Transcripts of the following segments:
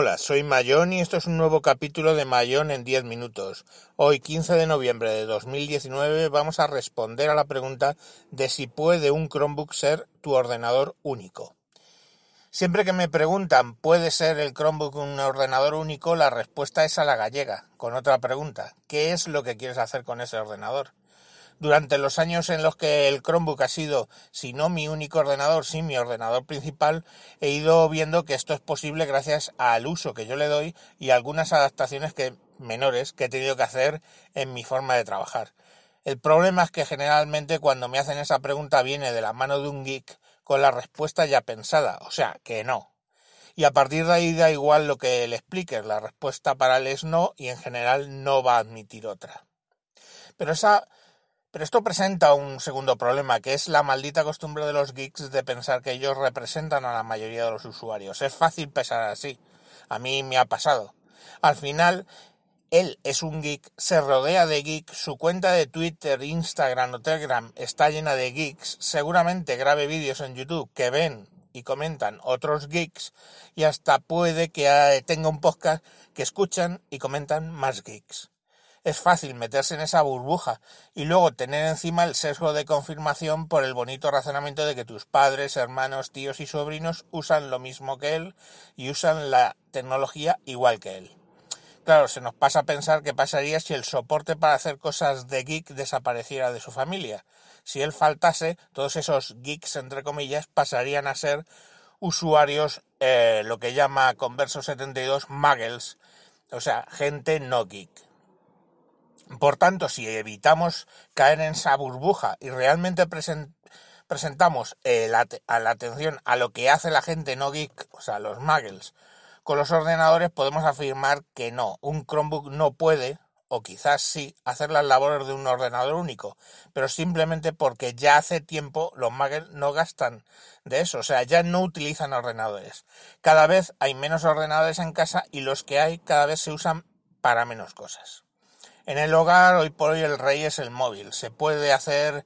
Hola, soy Mayón y esto es un nuevo capítulo de Mayón en 10 minutos. Hoy, 15 de noviembre de 2019, vamos a responder a la pregunta de si puede un Chromebook ser tu ordenador único. Siempre que me preguntan, ¿puede ser el Chromebook un ordenador único? La respuesta es a la gallega, con otra pregunta. ¿Qué es lo que quieres hacer con ese ordenador? Durante los años en los que el Chromebook ha sido, si no mi único ordenador, sí mi ordenador principal, he ido viendo que esto es posible gracias al uso que yo le doy y algunas adaptaciones que, menores que he tenido que hacer en mi forma de trabajar. El problema es que generalmente cuando me hacen esa pregunta viene de la mano de un geek con la respuesta ya pensada, o sea, que no. Y a partir de ahí da igual lo que le expliques, la respuesta para él es no y en general no va a admitir otra. Pero esa pero esto presenta un segundo problema, que es la maldita costumbre de los geeks de pensar que ellos representan a la mayoría de los usuarios. Es fácil pensar así. A mí me ha pasado. Al final, él es un geek, se rodea de geeks, su cuenta de Twitter, Instagram o Telegram está llena de geeks, seguramente grabe vídeos en YouTube que ven y comentan otros geeks y hasta puede que tenga un podcast que escuchan y comentan más geeks es fácil meterse en esa burbuja y luego tener encima el sesgo de confirmación por el bonito razonamiento de que tus padres, hermanos, tíos y sobrinos usan lo mismo que él y usan la tecnología igual que él. Claro, se nos pasa a pensar qué pasaría si el soporte para hacer cosas de geek desapareciera de su familia. Si él faltase, todos esos geeks, entre comillas, pasarían a ser usuarios, eh, lo que llama Converso72 muggles, o sea, gente no geek. Por tanto, si evitamos caer en esa burbuja y realmente presentamos eh, la, a la atención a lo que hace la gente no geek, o sea, los muggles, con los ordenadores, podemos afirmar que no, un Chromebook no puede, o quizás sí, hacer las labores de un ordenador único, pero simplemente porque ya hace tiempo los muggles no gastan de eso, o sea, ya no utilizan ordenadores. Cada vez hay menos ordenadores en casa y los que hay cada vez se usan para menos cosas. En el hogar, hoy por hoy, el rey es el móvil. Se puede hacer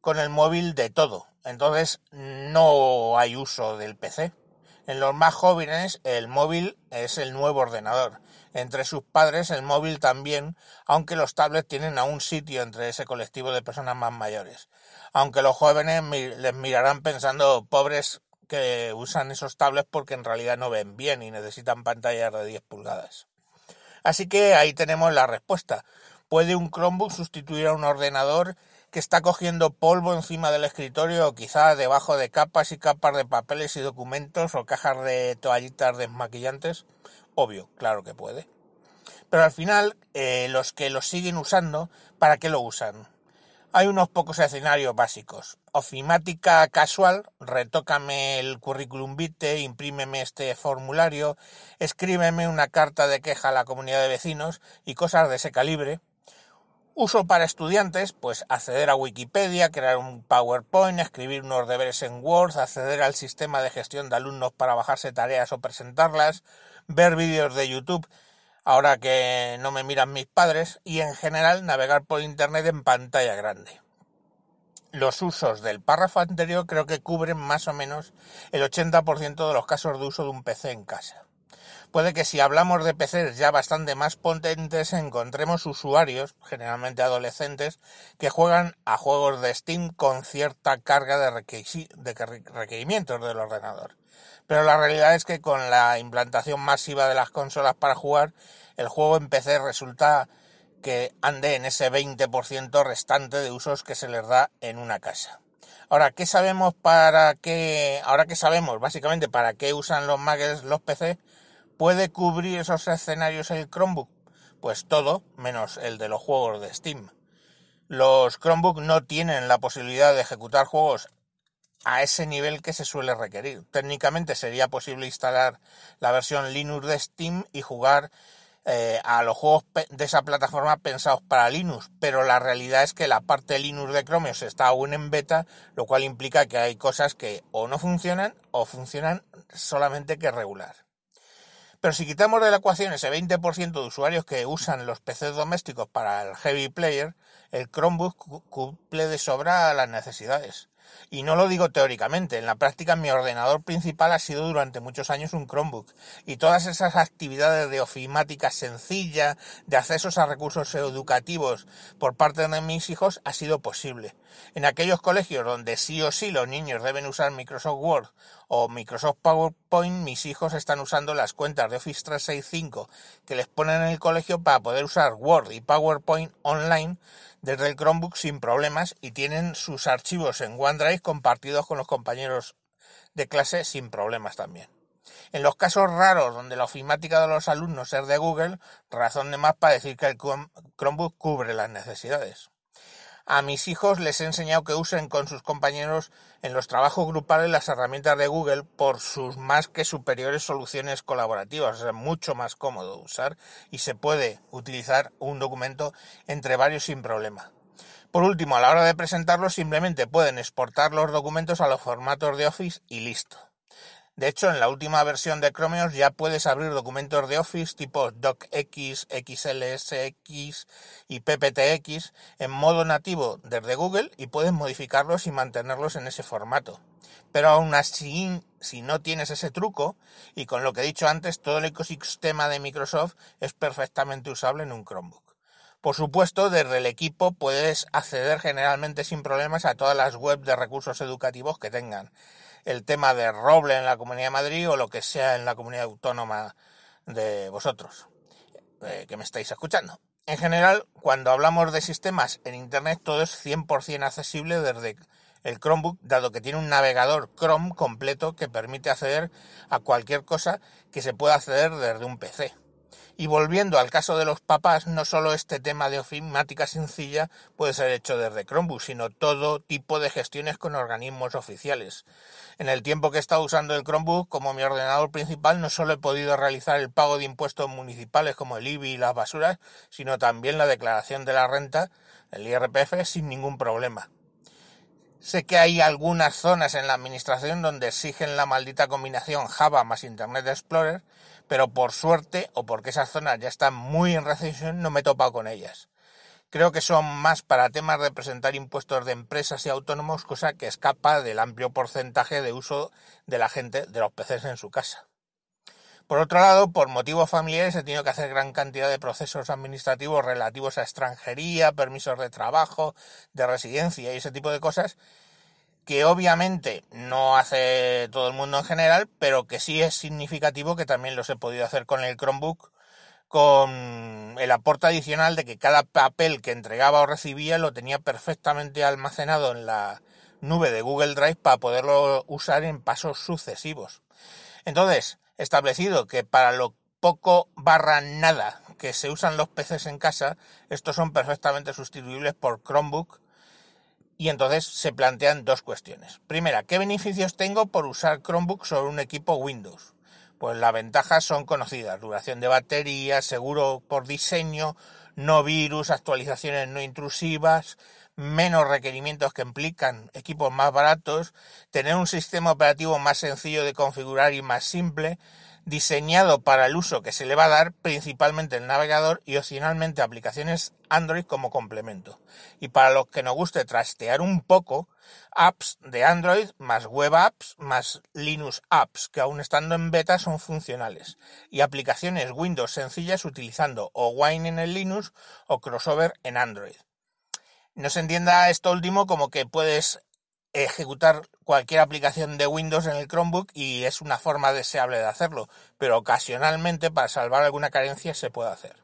con el móvil de todo. Entonces, no hay uso del PC. En los más jóvenes, el móvil es el nuevo ordenador. Entre sus padres, el móvil también, aunque los tablets tienen aún sitio entre ese colectivo de personas más mayores. Aunque los jóvenes les mirarán pensando, pobres que usan esos tablets porque en realidad no ven bien y necesitan pantallas de 10 pulgadas. Así que ahí tenemos la respuesta. ¿Puede un Chromebook sustituir a un ordenador que está cogiendo polvo encima del escritorio o quizá debajo de capas y capas de papeles y documentos o cajas de toallitas desmaquillantes? Obvio, claro que puede. Pero al final, eh, los que lo siguen usando, ¿para qué lo usan? Hay unos pocos escenarios básicos. Ofimática casual, retócame el currículum vitae, imprímeme este formulario, escríbeme una carta de queja a la comunidad de vecinos y cosas de ese calibre. Uso para estudiantes, pues acceder a Wikipedia, crear un PowerPoint, escribir unos deberes en Word, acceder al sistema de gestión de alumnos para bajarse tareas o presentarlas, ver vídeos de YouTube ahora que no me miran mis padres, y en general navegar por Internet en pantalla grande. Los usos del párrafo anterior creo que cubren más o menos el 80% de los casos de uso de un PC en casa. Puede que si hablamos de PCs ya bastante más potentes encontremos usuarios, generalmente adolescentes, que juegan a juegos de Steam con cierta carga de, requerimientos del ordenador. Pero la realidad es que con la implantación masiva de las consolas para jugar, el juego en PC resulta que ande en ese 20% restante de usos que se les da en una casa. Ahora, ¿qué sabemos para qué? Ahora que sabemos básicamente para qué usan los Macs los PC, ¿puede cubrir esos escenarios el Chromebook? Pues todo, menos el de los juegos de Steam. Los Chromebook no tienen la posibilidad de ejecutar juegos a ese nivel que se suele requerir. Técnicamente sería posible instalar la versión Linux de Steam y jugar eh, a los juegos de esa plataforma pensados para Linux, pero la realidad es que la parte Linux de Chromium está aún en beta, lo cual implica que hay cosas que o no funcionan o funcionan solamente que regular. Pero si quitamos de la ecuación ese 20% de usuarios que usan los PCs domésticos para el heavy player, el Chromebook cumple de sobra las necesidades. Y no lo digo teóricamente, en la práctica mi ordenador principal ha sido durante muchos años un Chromebook y todas esas actividades de ofimática sencilla, de accesos a recursos educativos por parte de mis hijos ha sido posible. En aquellos colegios donde sí o sí los niños deben usar Microsoft Word o Microsoft PowerPoint, mis hijos están usando las cuentas de Office 365 que les ponen en el colegio para poder usar Word y PowerPoint online desde el Chromebook sin problemas y tienen sus archivos en OneDrive compartidos con los compañeros de clase sin problemas también. En los casos raros donde la ofimática de los alumnos es de Google, razón de más para decir que el Chromebook cubre las necesidades. A mis hijos les he enseñado que usen con sus compañeros en los trabajos grupales las herramientas de Google por sus más que superiores soluciones colaborativas. Es mucho más cómodo usar y se puede utilizar un documento entre varios sin problema. Por último, a la hora de presentarlo simplemente pueden exportar los documentos a los formatos de Office y listo. De hecho, en la última versión de Chromeos ya puedes abrir documentos de Office tipo DocX, XLSX y PPTX en modo nativo desde Google y puedes modificarlos y mantenerlos en ese formato. Pero aún así, si no tienes ese truco, y con lo que he dicho antes, todo el ecosistema de Microsoft es perfectamente usable en un Chromebook. Por supuesto, desde el equipo puedes acceder generalmente sin problemas a todas las webs de recursos educativos que tengan el tema de roble en la Comunidad de Madrid o lo que sea en la comunidad autónoma de vosotros, eh, que me estáis escuchando. En general, cuando hablamos de sistemas en Internet, todo es 100% accesible desde el Chromebook, dado que tiene un navegador Chrome completo que permite acceder a cualquier cosa que se pueda acceder desde un PC. Y volviendo al caso de los papás, no solo este tema de ofimática sencilla puede ser hecho desde Chromebook, sino todo tipo de gestiones con organismos oficiales. En el tiempo que he estado usando el Chromebook como mi ordenador principal, no solo he podido realizar el pago de impuestos municipales como el IBI y las basuras, sino también la declaración de la renta, el IRPF, sin ningún problema. Sé que hay algunas zonas en la administración donde exigen la maldita combinación Java más Internet Explorer, pero por suerte o porque esas zonas ya están muy en recesión no me he topado con ellas. Creo que son más para temas de presentar impuestos de empresas y autónomos, cosa que escapa del amplio porcentaje de uso de la gente de los PCs en su casa. Por otro lado, por motivos familiares he tenido que hacer gran cantidad de procesos administrativos relativos a extranjería, permisos de trabajo, de residencia y ese tipo de cosas que obviamente no hace todo el mundo en general, pero que sí es significativo que también los he podido hacer con el Chromebook, con el aporte adicional de que cada papel que entregaba o recibía lo tenía perfectamente almacenado en la nube de Google Drive para poderlo usar en pasos sucesivos. Entonces, establecido que para lo poco barra nada que se usan los PCs en casa, estos son perfectamente sustituibles por Chromebook y entonces se plantean dos cuestiones. Primera, ¿qué beneficios tengo por usar Chromebook sobre un equipo Windows? Pues las ventajas son conocidas, duración de batería, seguro por diseño, no virus, actualizaciones no intrusivas, menos requerimientos que implican equipos más baratos, tener un sistema operativo más sencillo de configurar y más simple, diseñado para el uso que se le va a dar principalmente el navegador y opcionalmente aplicaciones Android como complemento. Y para los que nos guste trastear un poco, apps de Android más web apps más Linux apps que aún estando en beta son funcionales. Y aplicaciones Windows sencillas utilizando o Wine en el Linux o Crossover en Android. No se entienda esto último como que puedes ejecutar cualquier aplicación de Windows en el Chromebook y es una forma deseable de hacerlo, pero ocasionalmente para salvar alguna carencia se puede hacer.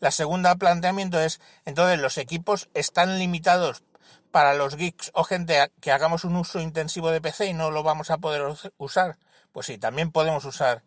La segunda planteamiento es, entonces los equipos están limitados para los geeks o gente que hagamos un uso intensivo de PC y no lo vamos a poder usar. Pues sí, también podemos usar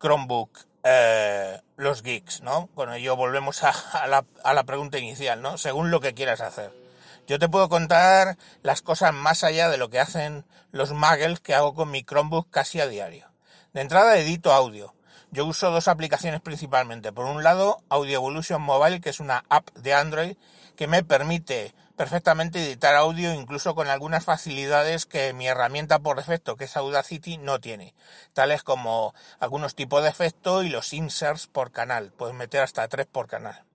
Chromebook eh, los geeks, ¿no? Con ello volvemos a, la, a la pregunta inicial, ¿no? Según lo que quieras hacer. Yo te puedo contar las cosas más allá de lo que hacen los muggles que hago con mi Chromebook casi a diario. De entrada edito audio. Yo uso dos aplicaciones principalmente. Por un lado, Audio Evolution Mobile, que es una app de Android que me permite perfectamente editar audio incluso con algunas facilidades que mi herramienta por defecto, que es Audacity, no tiene, tales como algunos tipos de efecto y los inserts por canal. Puedes meter hasta tres por canal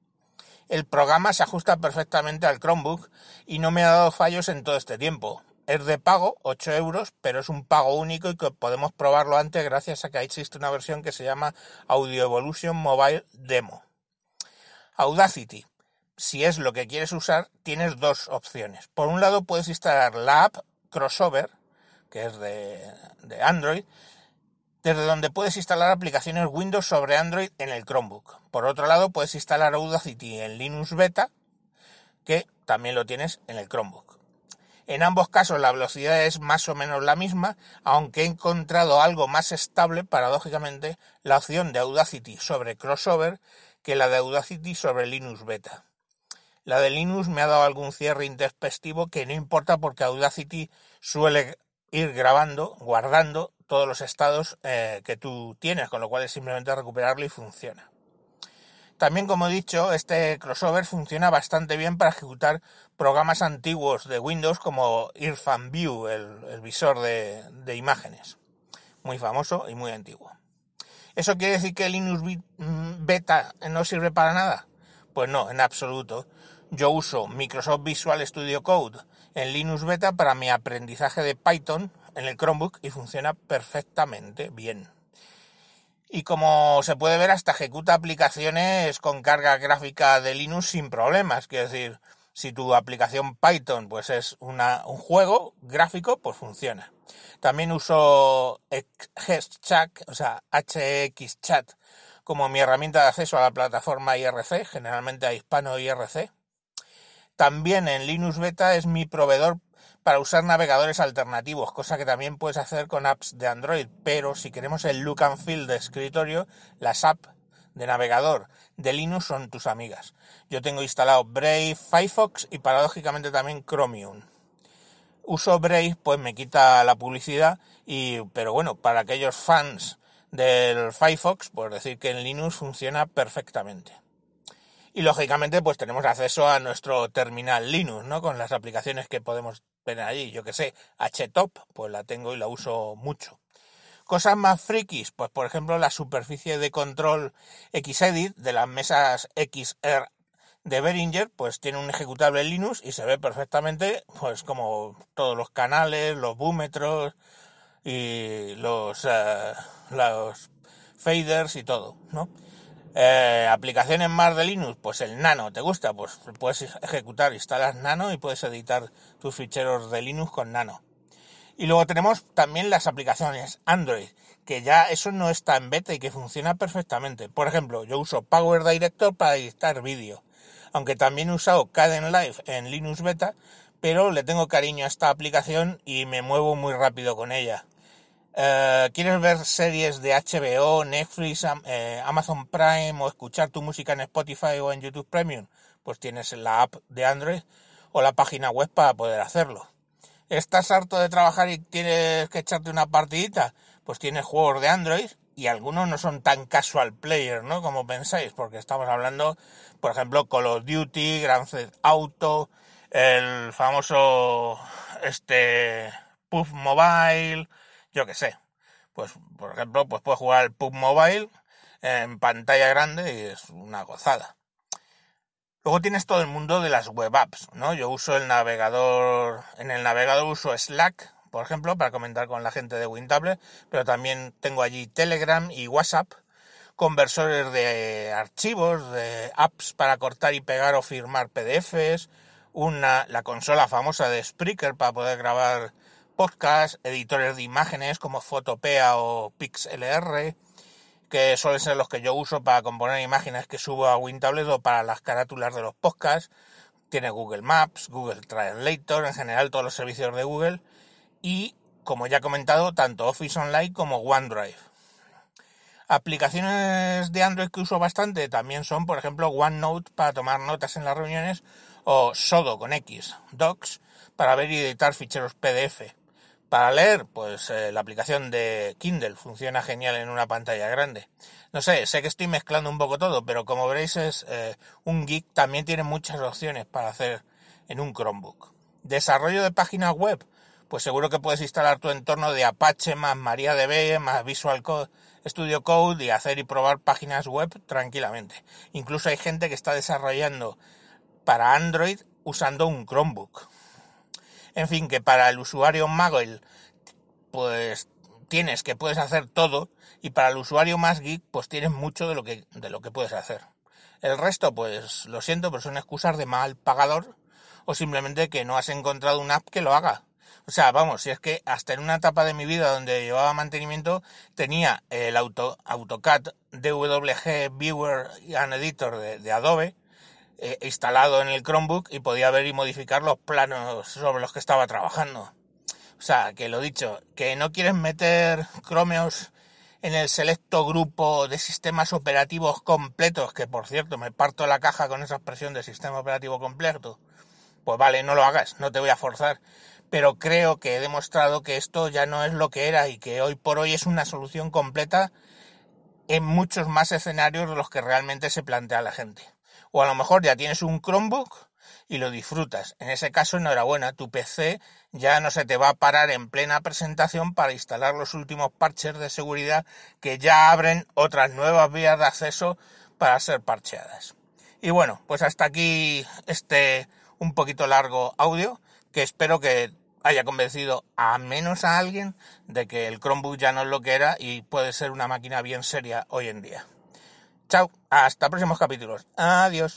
el programa se ajusta perfectamente al Chromebook y no me ha dado fallos en todo este tiempo. es de pago, 8 euros, pero es un pago único y que podemos probarlo antes gracias a que existe una versión que se llama Audio Evolution Mobile Demo. Audacity. Si es lo que quieres usar, tienes dos opciones. Por un lado, puedes instalar la app Crossover, que es de, de Android, desde donde puedes instalar aplicaciones Windows sobre Android en el Chromebook. Por otro lado, puedes instalar Audacity en Linux Beta, que también lo tienes en el Chromebook. En ambos casos la velocidad es más o menos la misma, aunque he encontrado algo más estable, paradójicamente, la opción de Audacity sobre Crossover que la de Audacity sobre Linux Beta. La de Linux me ha dado algún cierre intempestivo que no importa porque Audacity suele ir grabando, guardando todos los estados eh, que tú tienes, con lo cual es simplemente recuperarlo y funciona. También, como he dicho, este crossover funciona bastante bien para ejecutar programas antiguos de Windows como Irfan View, el, visor de, de, imágenes. Muy famoso y muy antiguo. ¿Eso quiere decir que Linux mm, Beta no sirve para nada? Pues no, en absoluto. Yo uso Microsoft Visual Studio Code en Linux Beta para mi aprendizaje de Python en el Chromebook y funciona perfectamente bien. Y como se puede ver, hasta ejecuta aplicaciones con carga gráfica de Linux sin problemas. Quiero decir, si tu aplicación Python pues es una, un juego gráfico, pues funciona. También uso HexChat, o sea, HXChat, como mi herramienta de acceso a la plataforma IRC, generalmente a Hispano IRC. También en Linux Beta es mi proveedor para usar navegadores alternativos, cosa que también puedes hacer con apps de Android, pero si queremos el look and feel de escritorio, las apps de navegador de Linux son tus amigas. Yo tengo instalado Brave, Firefox y paradójicamente también Chromium. Uso Brave, pues me quita la publicidad, y, pero bueno, para aquellos fans del Firefox, pues decir que en Linux funciona perfectamente. Y lógicamente, pues tenemos acceso a nuestro terminal Linux, ¿no? Con las aplicaciones que podemos tener allí. Yo que sé, HTOP, pues la tengo y la uso mucho. Cosas más frikis, pues por ejemplo la superficie de control Xedit de las mesas XR de Behringer, pues tiene un ejecutable Linux y se ve perfectamente, pues como todos los canales, los búmetros y los, eh, los faders y todo, ¿no? Eh, aplicaciones más de Linux, pues el Nano, ¿te gusta? Pues puedes ejecutar, instalas Nano y puedes editar tus ficheros de Linux con Nano. Y luego tenemos también las aplicaciones Android, que ya eso no está en beta y que funciona perfectamente. Por ejemplo, yo uso Power Director para editar vídeo, aunque también he usado Caden Live en Linux Beta, pero le tengo cariño a esta aplicación y me muevo muy rápido con ella. Eh, ¿Quieres ver series de HBO, Netflix, eh, Amazon Prime o escuchar tu música en Spotify o en YouTube Premium? Pues tienes la app de Android o la página web para poder hacerlo. ¿Estás harto de trabajar y tienes que echarte una partidita? Pues tienes juegos de Android y algunos no son tan casual player, ¿no? Como pensáis, porque estamos hablando, por ejemplo, Call of Duty, Grand Theft Auto, el famoso este Puff Mobile, yo qué sé. Pues, por ejemplo, pues puedes jugar al PUB Mobile en pantalla grande y es una gozada. Luego tienes todo el mundo de las web apps, ¿no? Yo uso el navegador, en el navegador uso Slack, por ejemplo, para comentar con la gente de WinTablet, pero también tengo allí Telegram y WhatsApp, conversores de archivos, de apps para cortar y pegar o firmar PDFs, una, la consola famosa de Spreaker para poder grabar podcast, editores de imágenes como Photopea o PixLR, que suelen ser los que yo uso para componer imágenes que subo a WinTablet o para las carátulas de los podcasts. Tiene Google Maps, Google Translator, en general todos los servicios de Google. Y, como ya he comentado, tanto Office Online como OneDrive. Aplicaciones de Android que uso bastante también son, por ejemplo, OneNote para tomar notas en las reuniones o Sodo con X, Docs para ver y editar ficheros PDF. Para leer, pues eh, la aplicación de Kindle funciona genial en una pantalla grande. No sé, sé que estoy mezclando un poco todo, pero como veréis es eh, un geek también tiene muchas opciones para hacer en un Chromebook. Desarrollo de páginas web, pues seguro que puedes instalar tu entorno de Apache más MariaDB más Visual Studio Code y hacer y probar páginas web tranquilamente. Incluso hay gente que está desarrollando para Android usando un Chromebook. En fin, que para el usuario Magel, pues tienes que puedes hacer todo y para el usuario más geek, pues tienes mucho de lo que, de lo que puedes hacer. El resto, pues lo siento, pero son excusas de mal pagador o simplemente que no has encontrado una app que lo haga. O sea, vamos, si es que hasta en una etapa de mi vida donde llevaba mantenimiento tenía el auto, AutoCAD DWG Viewer and Editor de, Adobe eh, instalado en el Chromebook y podía ver y modificar los planos sobre los que estaba trabajando. O sea, que lo dicho, que no quieres meter Chromeos en el selecto grupo de sistemas operativos completos, que por cierto me parto la caja con esa expresión de sistema operativo completo, pues vale, no lo hagas, no te voy a forzar pero creo que he demostrado que esto ya no es lo que era y que hoy por hoy es una solución completa en muchos más escenarios de los que realmente se plantea la gente. O a lo mejor ya tienes un Chromebook y lo disfrutas. En ese caso, enhorabuena, tu PC ya no se te va a parar en plena presentación para instalar los últimos parches de seguridad que ya abren otras nuevas vías de acceso para ser parcheadas. Y bueno, pues hasta aquí este un poquito largo audio que espero que haya convencido a menos a alguien de que el Chromebook ya no es lo que era y puede ser una máquina bien seria hoy en día. Chao, hasta próximos capítulos. Adiós.